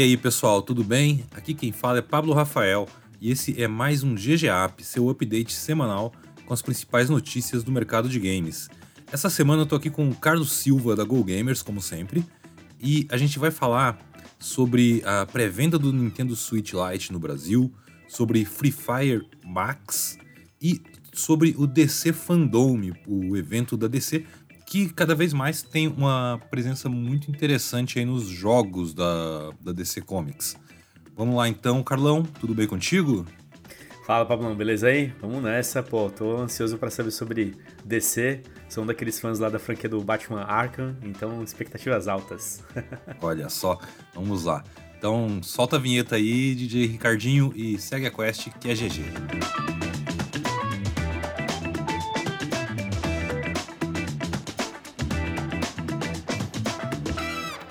E aí, pessoal, tudo bem? Aqui quem fala é Pablo Rafael e esse é mais um GGApp, seu update semanal com as principais notícias do mercado de games. Essa semana eu tô aqui com o Carlos Silva da Go Gamers, como sempre, e a gente vai falar sobre a pré-venda do Nintendo Switch Lite no Brasil, sobre Free Fire Max e sobre o DC Fandom, o evento da DC, que cada vez mais tem uma presença muito interessante aí nos jogos da, da DC Comics. Vamos lá então, Carlão, tudo bem contigo? Fala, Pablão, beleza aí? Vamos nessa, pô, tô ansioso para saber sobre DC. Sou um daqueles fãs lá da franquia do Batman Arkham, então expectativas altas. Olha só, vamos lá. Então, solta a vinheta aí, DJ Ricardinho, e segue a quest que é GG.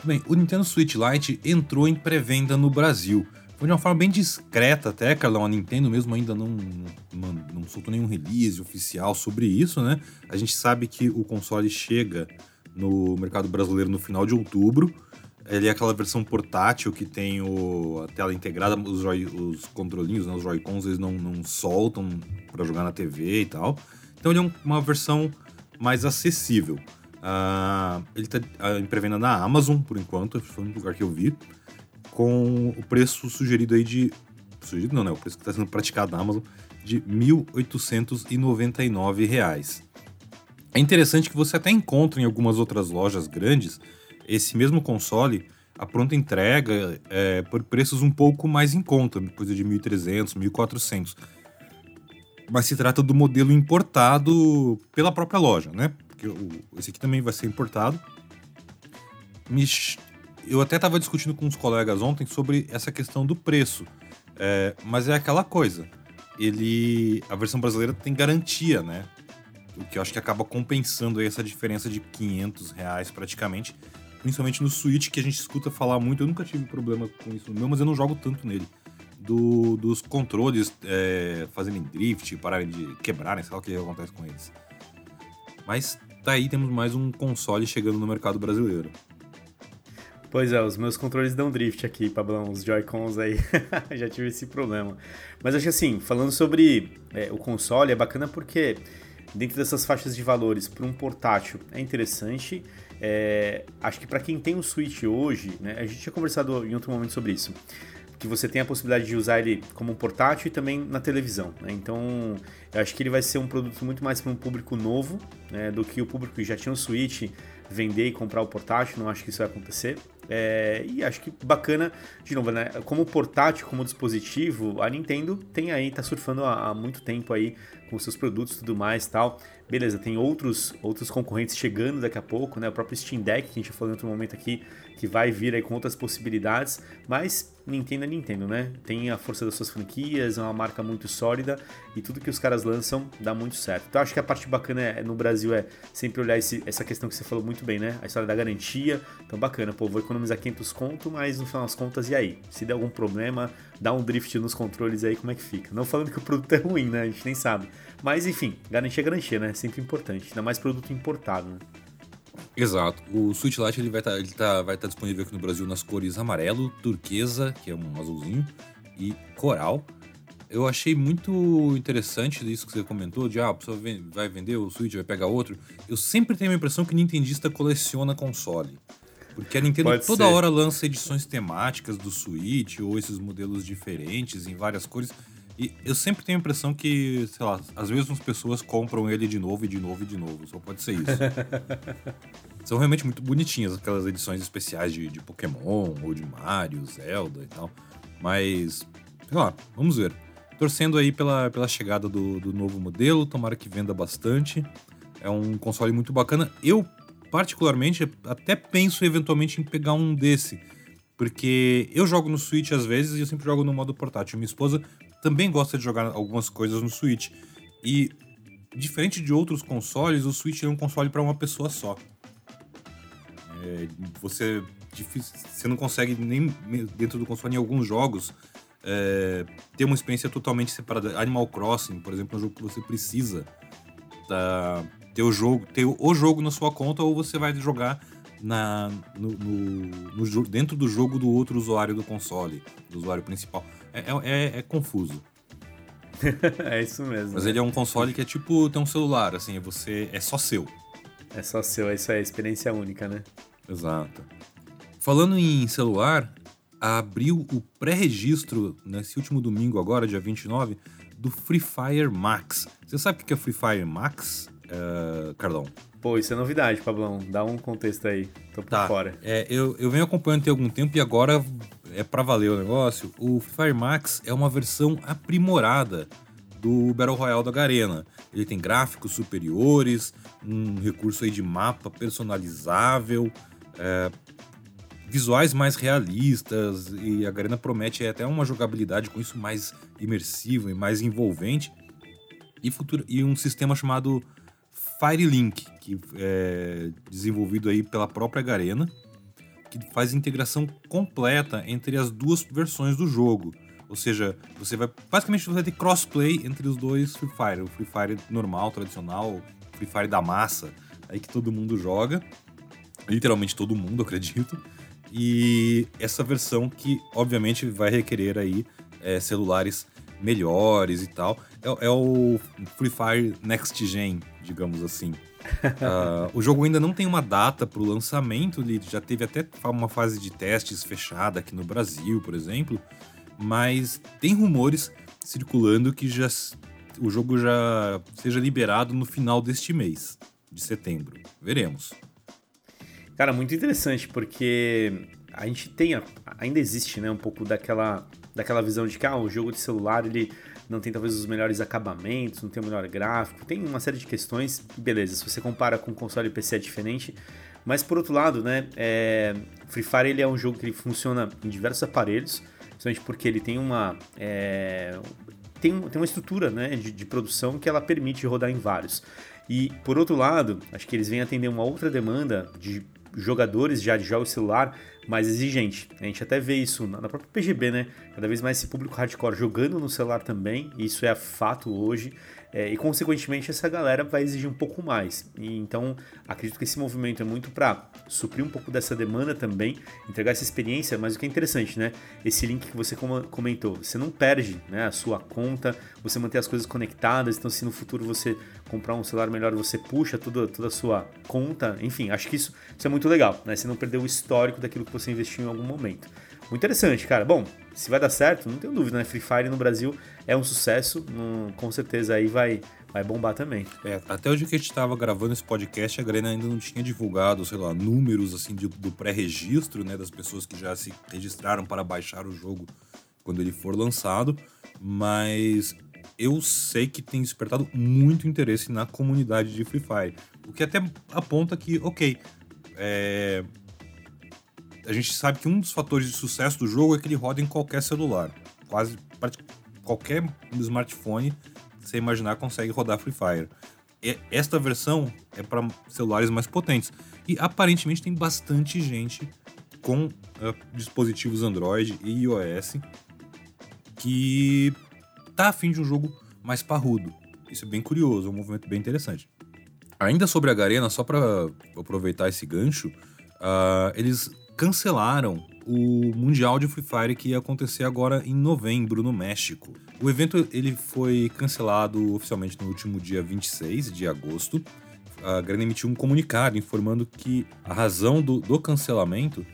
Bem, o Nintendo Switch Lite entrou em pré-venda no Brasil. Foi de uma forma bem discreta até, Carlão. A Nintendo mesmo ainda não, não, não soltou nenhum release oficial sobre isso, né? A gente sabe que o console chega no mercado brasileiro no final de outubro. Ele é aquela versão portátil que tem o, a tela integrada, os, joy, os controlinhos, né, os Joy-Cons, eles não, não soltam para jogar na TV e tal. Então ele é um, uma versão mais acessível. Uh, ele está uh, em pré-venda na Amazon, por enquanto, foi um lugar que eu vi, com o preço sugerido aí de. Sugerido não, né? O preço que está sendo praticado na Amazon de R$ 1.899. É interessante que você até encontra em algumas outras lojas grandes esse mesmo console a pronta entrega é, por preços um pouco mais em conta, coisa de 1.300, 1.400. Mas se trata do modelo importado pela própria loja, né? Porque o, esse aqui também vai ser importado. Eu até estava discutindo com uns colegas ontem sobre essa questão do preço, é, mas é aquela coisa. Ele, a versão brasileira tem garantia, né? O que eu acho que acaba compensando essa diferença de 500 reais praticamente, principalmente no Switch que a gente escuta falar muito. Eu nunca tive problema com isso no meu, mas eu não jogo tanto nele. Do, dos controles é, fazerem drift, pararem de quebrarem, sei lá o que acontece com eles. Mas tá temos mais um console chegando no mercado brasileiro. Pois é, os meus controles dão drift aqui, Pablão, os Joy-Cons aí, já tive esse problema. Mas acho que assim, falando sobre é, o console, é bacana porque dentro dessas faixas de valores para um portátil é interessante. É, acho que para quem tem um Switch hoje, né, a gente tinha conversado em outro momento sobre isso que você tem a possibilidade de usar ele como portátil e também na televisão. Né? Então, eu acho que ele vai ser um produto muito mais para um público novo né, do que o público que já tinha um Switch vender e comprar o portátil. Não acho que isso vai acontecer. É, e acho que bacana, de novo, né? Como portátil, como dispositivo, a Nintendo tem aí, tá surfando há, há muito tempo aí com seus produtos e tudo mais tal. Beleza, tem outros, outros concorrentes chegando daqui a pouco, né? O próprio Steam Deck, que a gente já falou em outro momento aqui, que vai vir aí com outras possibilidades, mas Nintendo é Nintendo, né? Tem a força das suas franquias, é uma marca muito sólida e tudo que os caras lançam dá muito certo. Então acho que a parte bacana é, no Brasil é sempre olhar esse, essa questão que você falou muito bem, né? A história da garantia. Então bacana, pô, vou economizar 500 conto, mas no final das contas, e aí? Se der algum problema, dá um drift nos controles aí, como é que fica? Não falando que o produto é ruim, né? A gente nem sabe. Mas enfim, garantia é garantia, né? Sempre importante. Ainda mais produto importado, né? Exato. O Switch Lite ele vai estar tá, tá, tá disponível aqui no Brasil nas cores amarelo, turquesa, que é um azulzinho, e coral. Eu achei muito interessante isso que você comentou, de ah, a pessoa vai vender o Switch, vai pegar outro. Eu sempre tenho a impressão que o Nintendista coleciona console. Porque a Nintendo Pode toda ser. hora lança edições temáticas do Switch ou esses modelos diferentes em várias cores. E eu sempre tenho a impressão que, sei lá, as mesmas pessoas compram ele de novo e de novo e de novo. Só pode ser isso. São realmente muito bonitinhas aquelas edições especiais de, de Pokémon ou de Mario, Zelda e tal. Mas, sei lá, vamos ver. Torcendo aí pela, pela chegada do, do novo modelo, tomara que venda bastante. É um console muito bacana. Eu, particularmente, até penso eventualmente em pegar um desse. Porque eu jogo no Switch às vezes e eu sempre jogo no modo portátil. Minha esposa também gosta de jogar algumas coisas no Switch. E, diferente de outros consoles, o Switch é um console para uma pessoa só. É, você, você não consegue nem dentro do console em alguns jogos é, ter uma experiência totalmente separada. Animal Crossing, por exemplo, é um jogo que você precisa da, ter o jogo, ter o jogo na sua conta ou você vai jogar na, no, no, no, dentro do jogo do outro usuário do console, do usuário principal. É, é, é confuso. é isso mesmo. Mas né? ele é um console que é tipo ter um celular, assim, é você é só seu. É só seu, é isso aí, experiência única, né? Exato. Falando em celular, abriu o pré-registro nesse último domingo agora, dia 29, do Free Fire Max. Você sabe o que é Free Fire Max, uh, Carlão? Pô, isso é novidade, Pablão. Dá um contexto aí. Tô por tá. fora. É, eu, eu venho acompanhando tem algum tempo e agora é para valer o negócio. O Fire Max é uma versão aprimorada do Battle Royale da Garena. Ele tem gráficos superiores, um recurso aí de mapa personalizável, é, visuais mais realistas e a Garena promete até uma jogabilidade com isso mais imersiva e mais envolvente e, futuro, e um sistema chamado Firelink, que é desenvolvido aí pela própria Garena, que faz integração completa entre as duas versões do jogo. Ou seja, você vai basicamente você vai ter crossplay entre os dois Free Fire, o Free Fire normal, tradicional, Free Fire da massa, aí que todo mundo joga, literalmente todo mundo, acredito. E essa versão que obviamente vai requerer aí é, celulares melhores e tal. É, é, o Free Fire Next Gen, digamos assim. uh, o jogo ainda não tem uma data para o lançamento, ele já teve até uma fase de testes fechada aqui no Brasil, por exemplo, mas tem rumores circulando que já, o jogo já seja liberado no final deste mês, de setembro. Veremos. Cara, muito interessante, porque a gente tem, ainda existe, né, um pouco daquela, daquela visão de que ah, o jogo de celular ele não tem talvez os melhores acabamentos, não tem o melhor gráfico, tem uma série de questões, beleza, se você compara com console e PC é diferente, mas por outro lado, né, é, Free Fire ele é um jogo que funciona em diversos aparelhos, principalmente porque ele tem uma, é, tem, tem uma estrutura né, de, de produção que ela permite rodar em vários. E por outro lado, acho que eles vêm atender uma outra demanda de jogadores já de jogos celular mais exigente. A gente até vê isso na própria PGB, né? Cada vez mais esse público hardcore jogando no celular também, isso é fato hoje. É, e consequentemente essa galera vai exigir um pouco mais. E, então acredito que esse movimento é muito para suprir um pouco dessa demanda também, entregar essa experiência. Mas o que é interessante, né? Esse link que você comentou, você não perde né, a sua conta, você mantém as coisas conectadas. Então, se no futuro você comprar um celular melhor, você puxa toda, toda a sua conta. Enfim, acho que isso, isso é muito legal, né? Você não perdeu o histórico daquilo que você investiu em algum momento. Muito interessante, cara. Bom, se vai dar certo, não tenho dúvida, né? Free Fire no Brasil é um sucesso, com certeza aí vai, vai bombar também. É, até hoje que a gente estava gravando esse podcast, a Grena ainda não tinha divulgado, sei lá, números assim de, do pré-registro, né, das pessoas que já se registraram para baixar o jogo quando ele for lançado, mas eu sei que tem despertado muito interesse na comunidade de Free Fire, o que até aponta que, ok, é, a gente sabe que um dos fatores de sucesso do jogo é que ele roda em qualquer celular. Quase qualquer smartphone você imaginar consegue rodar Free Fire. E esta versão é para celulares mais potentes. E aparentemente tem bastante gente com uh, dispositivos Android e iOS que tá afim de um jogo mais parrudo. Isso é bem curioso, é um movimento bem interessante. Ainda sobre a Garena, só para aproveitar esse gancho, uh, eles cancelaram o Mundial de Free Fire que ia acontecer agora em novembro no México. O evento ele foi cancelado oficialmente no último dia 26 de agosto. A Grana emitiu um comunicado informando que a razão do, do cancelamento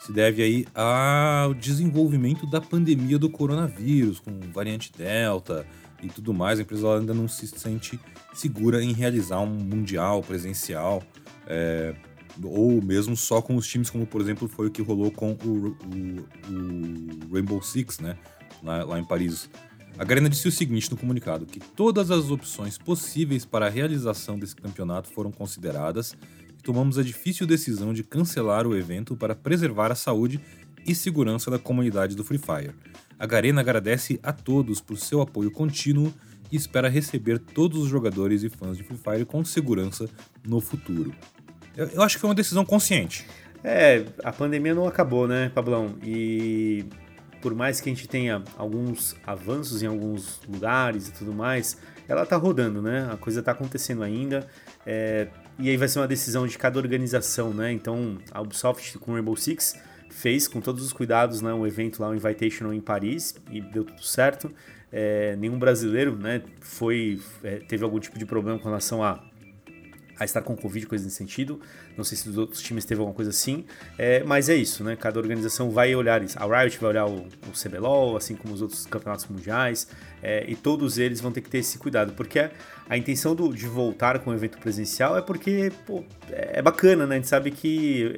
se deve aí ao desenvolvimento da pandemia do coronavírus, com variante Delta e tudo mais. A empresa ainda não se sente segura em realizar um mundial presencial. É, ou mesmo só com os times, como por exemplo foi o que rolou com o, o, o Rainbow Six, né? Lá, lá, em Paris. A Garena disse o seguinte no comunicado: que todas as opções possíveis para a realização desse campeonato foram consideradas e tomamos a difícil decisão de cancelar o evento para preservar a saúde e segurança da comunidade do Free Fire. A Garena agradece a todos por seu apoio contínuo e espera receber todos os jogadores e fãs de Free Fire com segurança no futuro. Eu, eu acho que foi uma decisão consciente. É, a pandemia não acabou, né, Pablão? E por mais que a gente tenha alguns avanços em alguns lugares e tudo mais, ela tá rodando, né? A coisa tá acontecendo ainda. É, e aí vai ser uma decisão de cada organização, né? Então a Ubisoft com Rainbow Six fez com todos os cuidados né, um evento lá, um Invitational em Paris e deu tudo certo. É, nenhum brasileiro né, foi é, teve algum tipo de problema com relação a, a estar com Covid, coisa nesse sentido. Não sei se dos outros times teve alguma coisa assim, é, mas é isso, né? Cada organização vai olhar isso. A Riot vai olhar o, o CBLOL, assim como os outros campeonatos mundiais, é, e todos eles vão ter que ter esse cuidado, porque a, a intenção do, de voltar com o evento presencial é porque pô, é bacana, né? A gente sabe que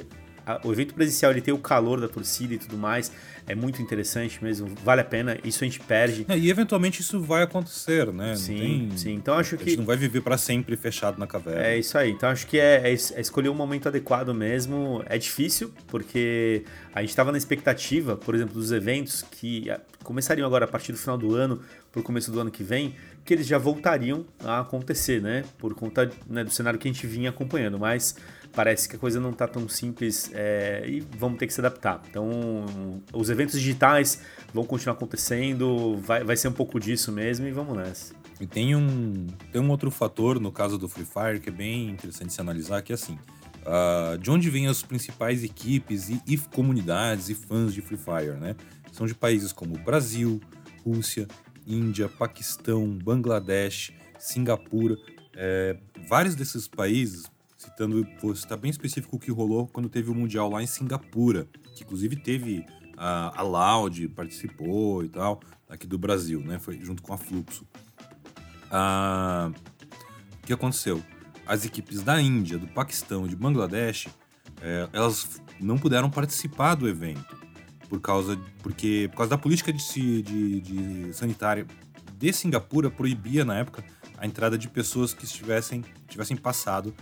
o evento presencial ele tem o calor da torcida e tudo mais, é muito interessante mesmo, vale a pena, isso a gente perde. É, e eventualmente isso vai acontecer, né? Sim, tem... sim. Então acho que. A gente não vai viver para sempre fechado na caverna. É isso aí. Então acho que é, é, é escolher um momento adequado mesmo. É difícil, porque a gente estava na expectativa, por exemplo, dos eventos que começariam agora a partir do final do ano, para o começo do ano que vem, que eles já voltariam a acontecer, né? Por conta né, do cenário que a gente vinha acompanhando. Mas parece que a coisa não está tão simples é, e vamos ter que se adaptar. Então, os eventos digitais vão continuar acontecendo, vai, vai ser um pouco disso mesmo e vamos nessa. E tem um, tem um outro fator no caso do Free Fire que é bem interessante se analisar, que é assim, uh, de onde vêm as principais equipes e, e comunidades e fãs de Free Fire, né? São de países como Brasil, Rússia, Índia, Paquistão, Bangladesh, Singapura. É, vários desses países citando, vou citar bem específico o que rolou quando teve o Mundial lá em Singapura, que inclusive teve a, a Loud, participou e tal, aqui do Brasil, né? Foi junto com a Fluxo. Ah, o que aconteceu? As equipes da Índia, do Paquistão e de Bangladesh, é, elas não puderam participar do evento por causa, porque, por causa da política de, de, de sanitária de Singapura proibia na época a entrada de pessoas que estivessem tivessem passado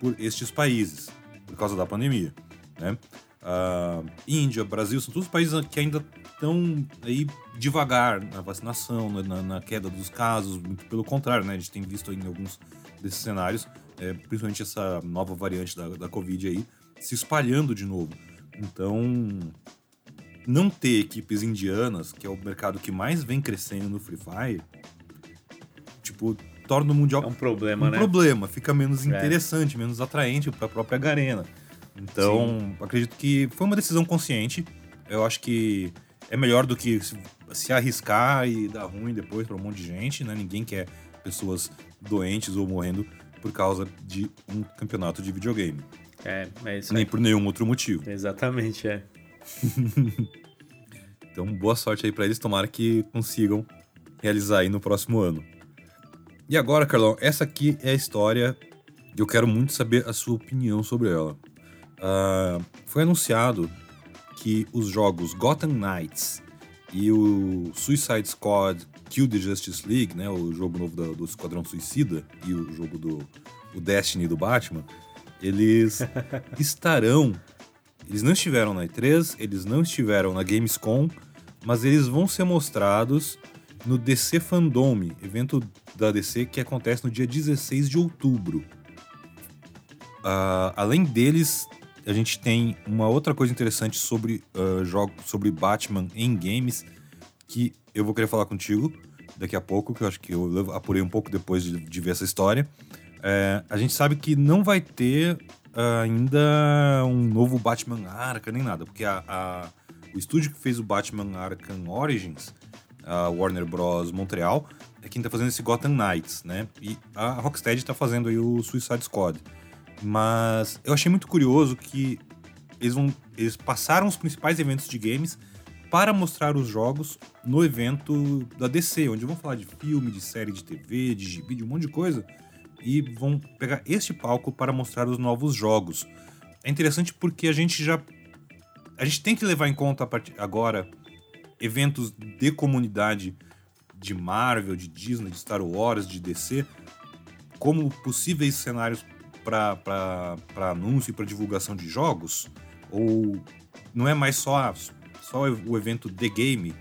por estes países, por causa da pandemia. Né? Uh, Índia, Brasil, são todos países que ainda estão aí devagar na vacinação, na, na, queda dos casos, muito pelo contrário, né? A gente tem visto em alguns desses cenários, é, principalmente essa nova variante da, da Covid aí, se espalhando de novo. Então, não ter equipes indianas, que é o mercado que mais vem crescendo no Free Fire, tipo, torna o Mundial é um problema, um né? problema, fica menos é. interessante, menos atraente para a própria Garena. Então, Sim. acredito que foi uma decisão consciente. Eu acho que é melhor do que se arriscar e dar ruim depois para um monte de gente, né? Ninguém quer pessoas doentes ou morrendo por causa de um campeonato de videogame. É, é isso Nem por nenhum outro motivo. Exatamente, é. então, boa sorte aí para eles. Tomara que consigam realizar aí no próximo ano. E agora, Carlão, essa aqui é a história e eu quero muito saber a sua opinião sobre ela. Uh, foi anunciado que os jogos Gotham Knights e o Suicide Squad Kill the Justice League, né, o jogo novo do, do Esquadrão Suicida e o jogo do o Destiny do Batman, eles estarão. Eles não estiveram na E3, eles não estiveram na Gamescom, mas eles vão ser mostrados no DC Fandome, evento da DC que acontece no dia 16 de outubro. Uh, além deles, a gente tem uma outra coisa interessante sobre uh, jogos sobre Batman em games que eu vou querer falar contigo daqui a pouco, que eu acho que eu apurei um pouco depois de, de ver essa história. É, a gente sabe que não vai ter uh, ainda um novo Batman Arkham nem nada, porque a, a, o estúdio que fez o Batman Arkham Origins a Warner Bros. Montreal, é quem tá fazendo esse Gotham Knights, né? E a Rocksteady tá fazendo aí o Suicide Squad. Mas eu achei muito curioso que eles, vão, eles passaram os principais eventos de games para mostrar os jogos no evento da DC, onde vão falar de filme, de série de TV, de gibi, de um monte de coisa, e vão pegar este palco para mostrar os novos jogos. É interessante porque a gente já. A gente tem que levar em conta agora eventos de comunidade de Marvel, de Disney, de Star Wars, de DC, como possíveis cenários para anúncio e para divulgação de jogos? Ou não é mais só, só o evento The Game?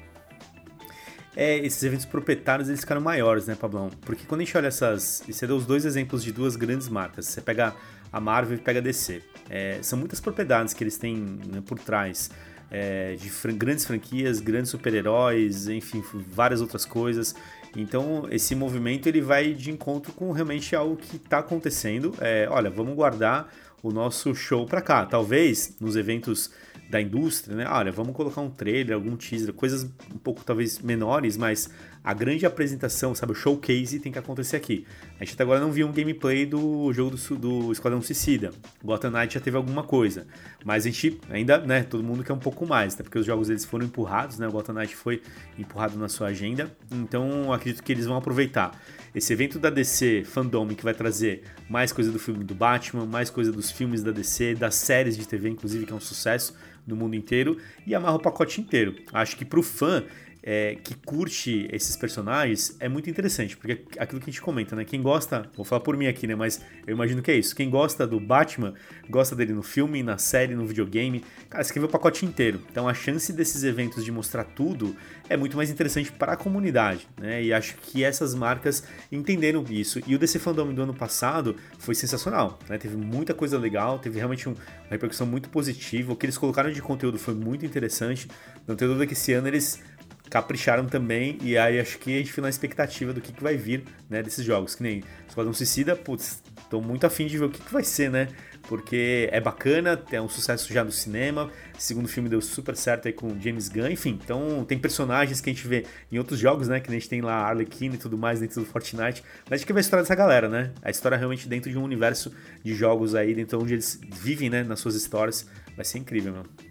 É, esses eventos proprietários eles ficaram maiores, né, Pablão? Porque quando a gente olha essas. Você deu os dois exemplos de duas grandes marcas. Você pega a Marvel e pega a DC. É, são muitas propriedades que eles têm né, por trás é, de fran grandes franquias, grandes super-heróis, enfim, várias outras coisas. Então, esse movimento ele vai de encontro com realmente algo que está acontecendo. É, olha, vamos guardar o nosso show para cá. Talvez nos eventos da indústria, né? Olha, vamos colocar um trailer, algum teaser, coisas um pouco talvez menores, mas a grande apresentação, sabe, o showcase tem que acontecer aqui. A gente até agora não viu um gameplay do jogo do, do Esquadrão Suicida. Gotham Knight já teve alguma coisa, mas a gente ainda, né, todo mundo quer um pouco mais, até porque os jogos eles foram empurrados, né, o Gotham Knight foi empurrado na sua agenda, então acredito que eles vão aproveitar esse evento da DC Fandom que vai trazer mais coisa do filme do Batman, mais coisa dos filmes da DC, das séries de TV, inclusive, que é um sucesso no mundo inteiro, e amarra o pacote inteiro. Acho que pro fã é, que curte esses personagens é muito interessante, porque aquilo que a gente comenta, né? Quem gosta, vou falar por mim aqui, né? Mas eu imagino que é isso. Quem gosta do Batman, gosta dele no filme, na série, no videogame, cara, ver o pacote inteiro. Então a chance desses eventos de mostrar tudo é muito mais interessante para a comunidade, né? E acho que essas marcas entenderam isso. E o DC Fandom do ano passado foi sensacional, né? Teve muita coisa legal, teve realmente um, uma repercussão muito positiva. O que eles colocaram de conteúdo foi muito interessante. Não tenho dúvida que esse ano eles capricharam também, e aí acho que a gente fica na expectativa do que, que vai vir, né, desses jogos, que nem Esquadrão Suicida, putz, tô muito afim de ver o que, que vai ser, né, porque é bacana, é um sucesso já no cinema, segundo filme deu super certo aí com James Gunn, enfim, então tem personagens que a gente vê em outros jogos, né, que a gente tem lá Arlequina e tudo mais dentro do Fortnite, mas a gente quer ver a história dessa galera, né, a história realmente dentro de um universo de jogos aí, dentro onde eles vivem, né, nas suas histórias, vai ser incrível, mano.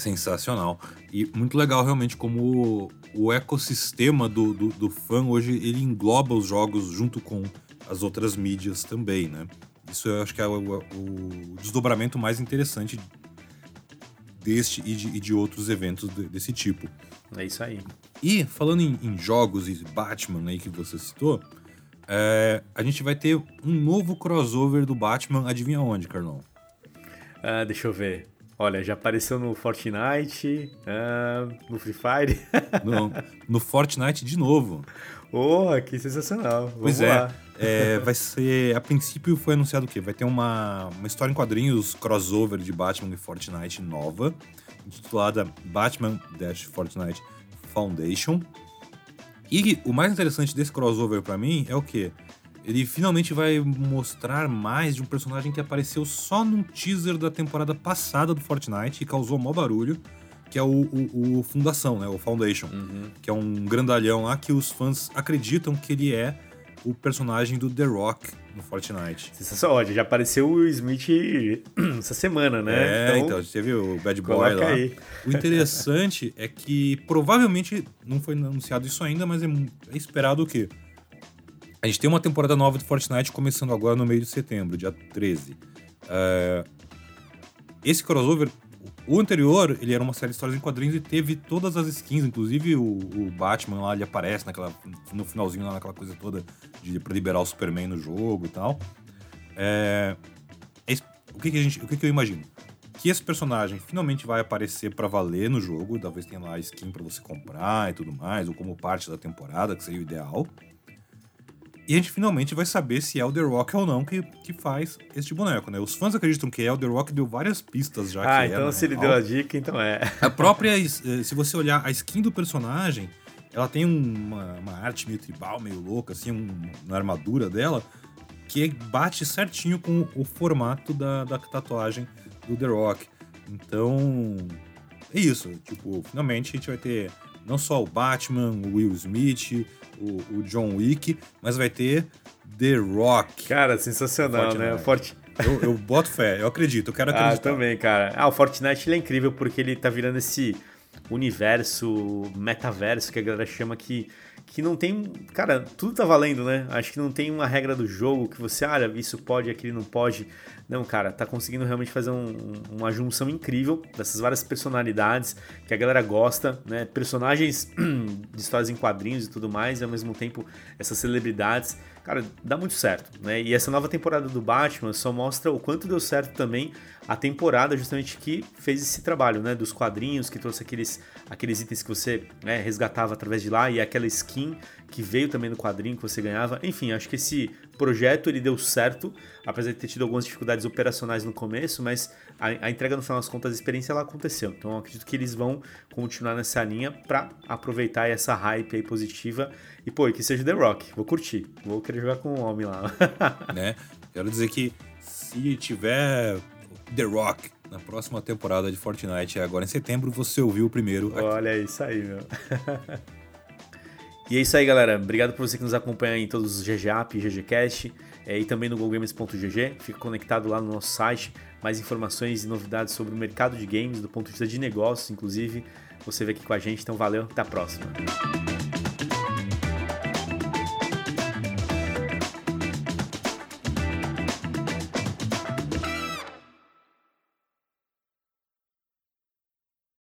Sensacional. E muito legal realmente como o ecossistema do, do, do, fã hoje ele engloba os jogos junto com as outras mídias também, né? Isso eu acho que é o, o desdobramento mais interessante deste e de, e de outros eventos de, desse tipo. É isso aí. E falando em, em jogos e Batman aí que você citou, é, a gente vai ter um novo crossover do Batman, adivinha onde, Carlão? Ah, deixa eu ver. Olha, já apareceu no Fortnite, uh, no Free Fire. no, no, Fortnite de novo. Oh, que sensacional. Vamos pois é, é, vai ser. A princípio foi anunciado o quê? Vai ter uma, uma história em quadrinhos crossover de Batman e Fortnite nova, intitulada Batman Dash Fortnite Foundation. E o mais interessante desse crossover para mim é o quê? Ele finalmente vai mostrar mais de um personagem que apareceu só num teaser da temporada passada do Fortnite e causou maior barulho, que é o, o, o Fundação, né? O Foundation, uhum. que é um grandalhão lá que os fãs acreditam que ele é o personagem do The Rock no Fortnite. Sensacional, já apareceu o Smith essa semana, né? É, então, então você viu o Bad Boy lá. Aí. O interessante é que provavelmente não foi anunciado isso ainda, mas é, é esperado o quê? A gente tem uma temporada nova de Fortnite começando agora no meio de setembro, dia 13. É, esse crossover, o anterior, ele era uma série de histórias em quadrinhos e teve todas as skins, inclusive o, o Batman lá, ele aparece naquela, no finalzinho lá, naquela coisa toda de, pra liberar o Superman no jogo e tal. É, o que, que, a gente, o que, que eu imagino? Que esse personagem finalmente vai aparecer para valer no jogo, talvez tenha lá skin para você comprar e tudo mais, ou como parte da temporada, que seria o ideal. E a gente finalmente vai saber se é o The Rock ou não que, que faz este boneco, né? Os fãs acreditam que é, o The Rock deu várias pistas já ah, que é. Ah, então se ele deu a dica, então é. A própria, eh, se você olhar a skin do personagem, ela tem uma, uma arte meio tribal, meio louca, assim, um, na armadura dela, que bate certinho com o formato da, da tatuagem do The Rock. Então, é isso. Tipo, finalmente a gente vai ter não só o Batman, o Will Smith, o, o John Wick, mas vai ter The Rock. Cara, sensacional, né? Forte... Eu, eu, boto fé, eu acredito, eu quero acreditar. Ah, também, cara. Ah, o Fortnite ele é incrível porque ele tá virando esse universo, metaverso que a galera chama que que não tem. Cara, tudo tá valendo, né? Acho que não tem uma regra do jogo que você, olha, isso pode, aquilo não pode. Não, cara, tá conseguindo realmente fazer um, uma junção incrível dessas várias personalidades que a galera gosta, né? Personagens de histórias em quadrinhos e tudo mais, e ao mesmo tempo essas celebridades. Cara, dá muito certo, né? E essa nova temporada do Batman só mostra o quanto deu certo também a temporada justamente que fez esse trabalho, né? Dos quadrinhos, que trouxe aqueles aqueles itens que você né, resgatava através de lá e aquela skin que veio também no quadrinho que você ganhava. Enfim, acho que esse projeto ele deu certo, apesar de ter tido algumas dificuldades operacionais no começo, mas a, a entrega no final das contas, a experiência ela aconteceu. Então acredito que eles vão continuar nessa linha para aproveitar essa hype aí positiva e pô, que seja The Rock, vou curtir, vou querer jogar com o homem lá. né? Quero dizer que se tiver The Rock na próxima temporada de Fortnite, agora em setembro, você ouviu o primeiro. Aqui. Olha isso aí, meu. e é isso aí, galera. Obrigado por você que nos acompanha em todos os GGAP, GGCast é, e também no GoGames.gg. Fica conectado lá no nosso site. Mais informações e novidades sobre o mercado de games, do ponto de vista de negócios, inclusive. Você vê aqui com a gente. Então, valeu. Até a próxima.